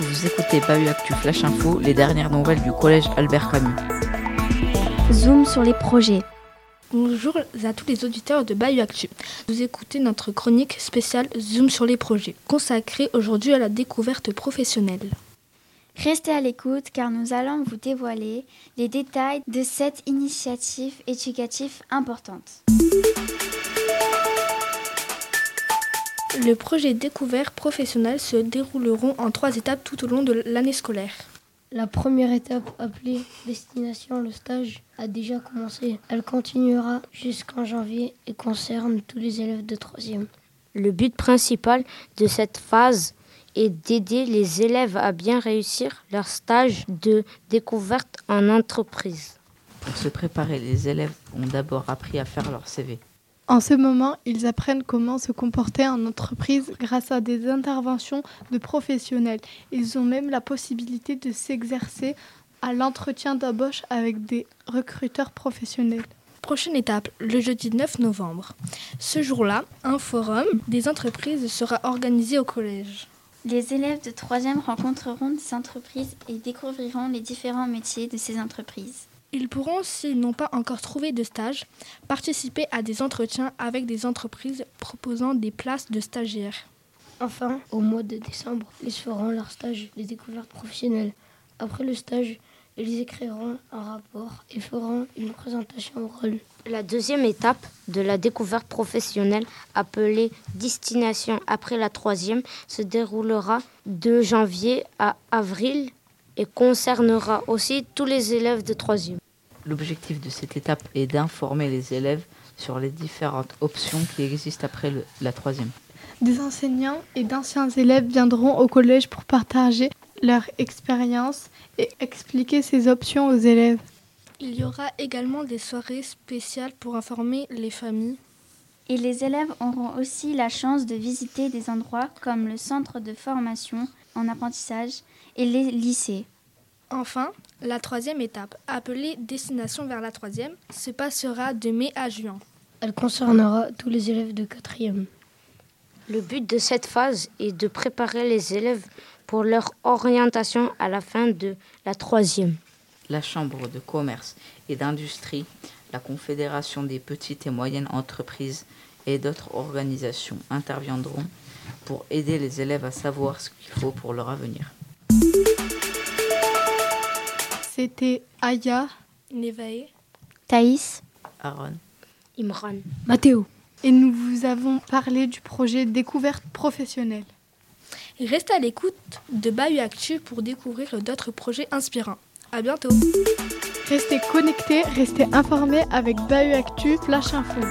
Vous écoutez Bahut Actu Flash Info, les dernières nouvelles du collège Albert Camus. Zoom sur les projets. Bonjour à tous les auditeurs de Bayou Actu. Vous écoutez notre chronique spéciale Zoom sur les projets, consacrée aujourd'hui à la découverte professionnelle. Restez à l'écoute car nous allons vous dévoiler les détails de cette initiative éducative importante. Le projet découvert professionnel se dérouleront en trois étapes tout au long de l'année scolaire. La première étape, appelée Destination le stage, a déjà commencé. Elle continuera jusqu'en janvier et concerne tous les élèves de 3e. Le but principal de cette phase est d'aider les élèves à bien réussir leur stage de découverte en entreprise. Pour se préparer, les élèves ont d'abord appris à faire leur CV. En ce moment, ils apprennent comment se comporter en entreprise grâce à des interventions de professionnels. Ils ont même la possibilité de s'exercer à l'entretien d'embauche avec des recruteurs professionnels. Prochaine étape, le jeudi 9 novembre. Ce jour-là, un forum des entreprises sera organisé au collège. Les élèves de 3e rencontreront des entreprises et découvriront les différents métiers de ces entreprises. Ils pourront, s'ils n'ont pas encore trouvé de stage, participer à des entretiens avec des entreprises proposant des places de stagiaires. Enfin, au mois de décembre, ils feront leur stage de découverte professionnelle. Après le stage, ils écriront un rapport et feront une présentation orale. La deuxième étape de la découverte professionnelle, appelée destination après la troisième, se déroulera de janvier à avril et concernera aussi tous les élèves de troisième. L'objectif de cette étape est d'informer les élèves sur les différentes options qui existent après le- la troisième. Des enseignants et d'anciens élèves viendront au collège pour partager leur expérience et expliquer ces options aux élèves. Il y aura également des soirées spéciales pour informer les familles. Et les élèves auront aussi la chance de visiter des endroits comme le centre de formation en apprentissage et les lycées. Enfin, la troisième étape, appelée Destination vers la troisième, se passera de mai à juin. Elle concernera tous les élèves de 4e. Le but de cette phase est de préparer les élèves pour leur orientation à la fin de la troisième. La Chambre de commerce et d'industrie, la Confédération des petites et moyennes entreprises et d'autres organisations interviendront pour aider les élèves à savoir ce qu'il faut pour leur avenir. C'était Aya Nevae, Thaïs, Aaron, Imran. Mathéo. et nous vous avons parlé du projet découverte professionnelle. restez à l'écoute de Bayou Actu pour découvrir d'autres projets inspirants. À bientôt Restez connectés, restez informés avec Bahut Actu Flash Info.